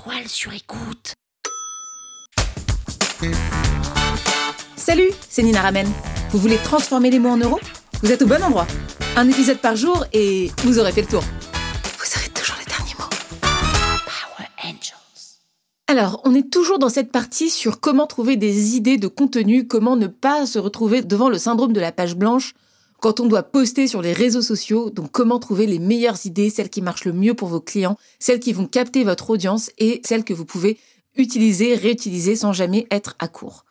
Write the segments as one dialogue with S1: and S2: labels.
S1: étoiles sur écoute.
S2: Salut, c'est Nina Ramen. Vous voulez transformer les mots en euros? Vous êtes au bon endroit. Un épisode par jour et vous aurez fait le tour. Vous aurez toujours les derniers mots.
S1: Power Angels.
S2: Alors, on est toujours dans cette partie sur comment trouver des idées de contenu, comment ne pas se retrouver devant le syndrome de la page blanche quand on doit poster sur les réseaux sociaux, donc comment trouver les meilleures idées, celles qui marchent le mieux pour vos clients, celles qui vont capter votre audience et celles que vous pouvez utiliser, réutiliser sans jamais être à court.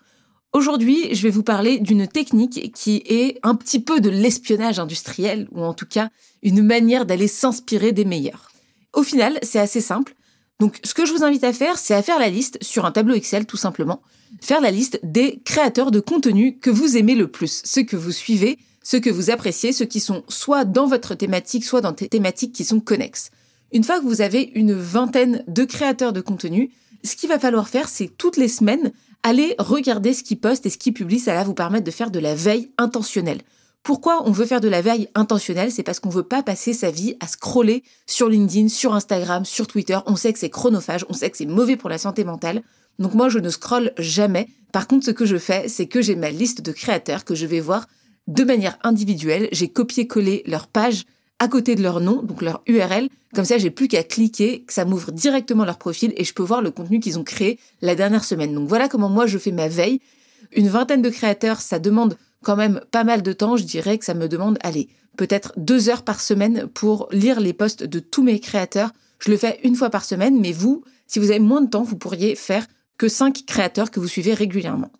S2: Aujourd'hui, je vais vous parler d'une technique qui est un petit peu de l'espionnage industriel, ou en tout cas une manière d'aller s'inspirer des meilleurs. Au final, c'est assez simple. Donc, ce que je vous invite à faire, c'est à faire la liste sur un tableau Excel, tout simplement. Faire la liste des créateurs de contenu que vous aimez le plus, ceux que vous suivez, ceux que vous appréciez, ceux qui sont soit dans votre thématique, soit dans des thématiques qui sont connexes. Une fois que vous avez une vingtaine de créateurs de contenu, ce qu'il va falloir faire, c'est toutes les semaines aller regarder ce qu'ils postent et ce qu'ils publient. Ça va vous permettre de faire de la veille intentionnelle. Pourquoi on veut faire de la veille intentionnelle? C'est parce qu'on veut pas passer sa vie à scroller sur LinkedIn, sur Instagram, sur Twitter. On sait que c'est chronophage, on sait que c'est mauvais pour la santé mentale. Donc moi, je ne scrolle jamais. Par contre, ce que je fais, c'est que j'ai ma liste de créateurs que je vais voir de manière individuelle. J'ai copié-collé leur page à côté de leur nom, donc leur URL. Comme ça, j'ai plus qu'à cliquer, que ça m'ouvre directement leur profil et je peux voir le contenu qu'ils ont créé la dernière semaine. Donc voilà comment moi je fais ma veille. Une vingtaine de créateurs, ça demande quand même pas mal de temps. Je dirais que ça me demande, allez, peut-être deux heures par semaine pour lire les posts de tous mes créateurs. Je le fais une fois par semaine, mais vous, si vous avez moins de temps, vous pourriez faire que cinq créateurs que vous suivez régulièrement.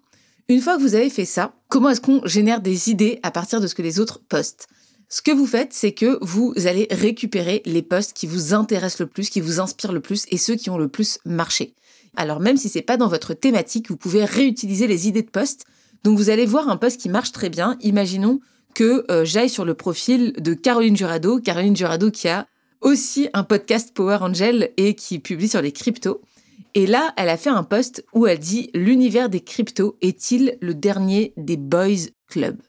S2: Une fois que vous avez fait ça, comment est-ce qu'on génère des idées à partir de ce que les autres postent? Ce que vous faites, c'est que vous allez récupérer les posts qui vous intéressent le plus, qui vous inspirent le plus et ceux qui ont le plus marché. Alors même si c'est pas dans votre thématique, vous pouvez réutiliser les idées de posts. Donc vous allez voir un post qui marche très bien. Imaginons que euh, j'aille sur le profil de Caroline Jurado, Caroline Jurado qui a aussi un podcast Power Angel et qui publie sur les cryptos. Et là, elle a fait un post où elle dit L'univers des cryptos est-il le dernier des boys club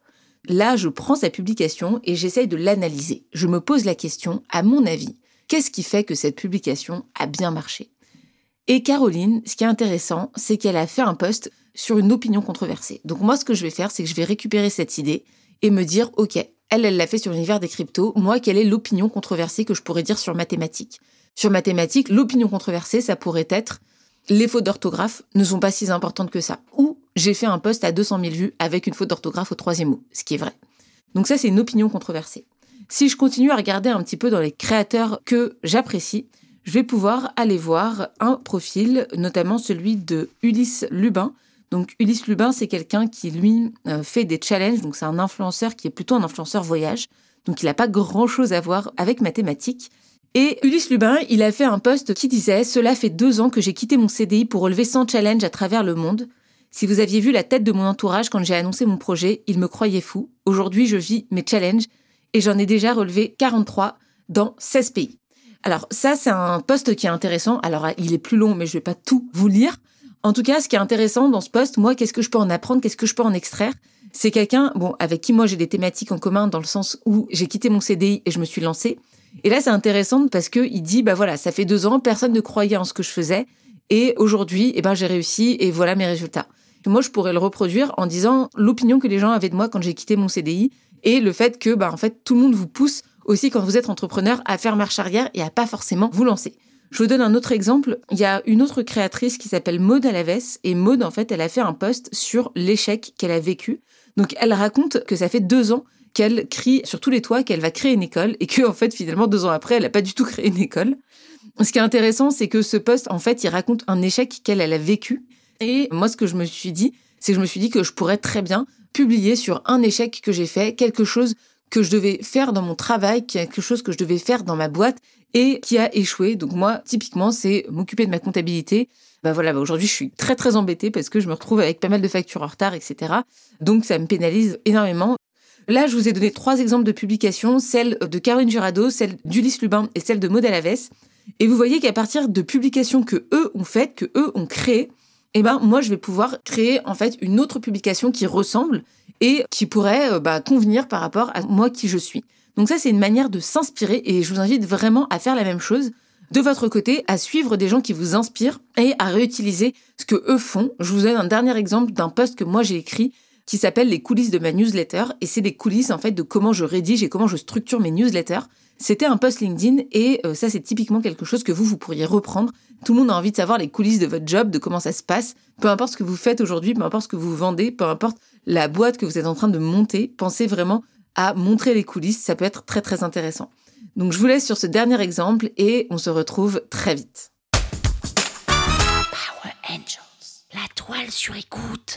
S2: Là, je prends sa publication et j'essaye de l'analyser. Je me pose la question, à mon avis, qu'est-ce qui fait que cette publication a bien marché? Et Caroline, ce qui est intéressant, c'est qu'elle a fait un post sur une opinion controversée. Donc moi, ce que je vais faire, c'est que je vais récupérer cette idée et me dire, OK, elle, elle l'a fait sur l'univers des cryptos. Moi, quelle est l'opinion controversée que je pourrais dire sur mathématiques? Sur mathématiques, l'opinion controversée, ça pourrait être les fautes d'orthographe ne sont pas si importantes que ça. Ou j'ai fait un post à 200 000 vues avec une faute d'orthographe au troisième mot, ce qui est vrai. Donc ça, c'est une opinion controversée. Si je continue à regarder un petit peu dans les créateurs que j'apprécie, je vais pouvoir aller voir un profil, notamment celui de Ulysse Lubin. Donc Ulysse Lubin, c'est quelqu'un qui, lui, euh, fait des challenges. Donc c'est un influenceur qui est plutôt un influenceur voyage. Donc il n'a pas grand-chose à voir avec mathématiques. Et Ulysse Lubin, il a fait un post qui disait Cela fait deux ans que j'ai quitté mon CDI pour relever 100 challenges à travers le monde. Si vous aviez vu la tête de mon entourage quand j'ai annoncé mon projet, ils me croyaient fou. Aujourd'hui, je vis mes challenges et j'en ai déjà relevé 43 dans 16 pays. Alors ça, c'est un post qui est intéressant. Alors il est plus long, mais je vais pas tout vous lire. En tout cas, ce qui est intéressant dans ce post, moi, qu'est-ce que je peux en apprendre, qu'est-ce que je peux en extraire? C'est quelqu'un, bon, avec qui moi j'ai des thématiques en commun dans le sens où j'ai quitté mon CDI et je me suis lancée. Et là, c'est intéressant parce que il dit, bah voilà, ça fait deux ans, personne ne croyait en ce que je faisais, et aujourd'hui, eh ben, j'ai réussi, et voilà mes résultats. moi, je pourrais le reproduire en disant l'opinion que les gens avaient de moi quand j'ai quitté mon CDI, et le fait que, bah, en fait, tout le monde vous pousse aussi quand vous êtes entrepreneur à faire marche arrière et à pas forcément vous lancer. Je vous donne un autre exemple. Il y a une autre créatrice qui s'appelle Maud Alaves et Maud, en fait, elle a fait un post sur l'échec qu'elle a vécu. Donc, elle raconte que ça fait deux ans qu'elle crie sur tous les toits qu'elle va créer une école et que en fait finalement deux ans après elle n'a pas du tout créé une école. Ce qui est intéressant c'est que ce poste en fait il raconte un échec qu'elle elle a vécu et moi ce que je me suis dit c'est que je me suis dit que je pourrais très bien publier sur un échec que j'ai fait quelque chose que je devais faire dans mon travail, quelque chose que je devais faire dans ma boîte et qui a échoué. Donc moi, typiquement, c'est m'occuper de ma comptabilité. Bah voilà, bah aujourd'hui, je suis très très embêtée parce que je me retrouve avec pas mal de factures en retard, etc. Donc ça me pénalise énormément. Là, je vous ai donné trois exemples de publications, celle de Caroline Jurado, celle d'Ulysse Lubin et celle de Maud Alaves. Et vous voyez qu'à partir de publications que eux ont faites, que eux ont créées, eh ben moi je vais pouvoir créer en fait une autre publication qui ressemble et qui pourrait euh, bah, convenir par rapport à moi qui je suis. Donc ça c'est une manière de s'inspirer et je vous invite vraiment à faire la même chose. de votre côté à suivre des gens qui vous inspirent et à réutiliser ce que eux font. Je vous donne un dernier exemple d'un post que moi j'ai écrit qui s'appelle les coulisses de ma newsletter et c'est des coulisses en fait de comment je rédige et comment je structure mes newsletters. C'était un post LinkedIn et euh, ça c'est typiquement quelque chose que vous vous pourriez reprendre. Tout le monde a envie de savoir les coulisses de votre job, de comment ça se passe, peu importe ce que vous faites aujourd'hui, peu importe ce que vous vendez, peu importe la boîte que vous êtes en train de monter, pensez vraiment à montrer les coulisses, ça peut être très très intéressant. Donc je vous laisse sur ce dernier exemple et on se retrouve très vite.
S1: Power Angels. La toile sur écoute.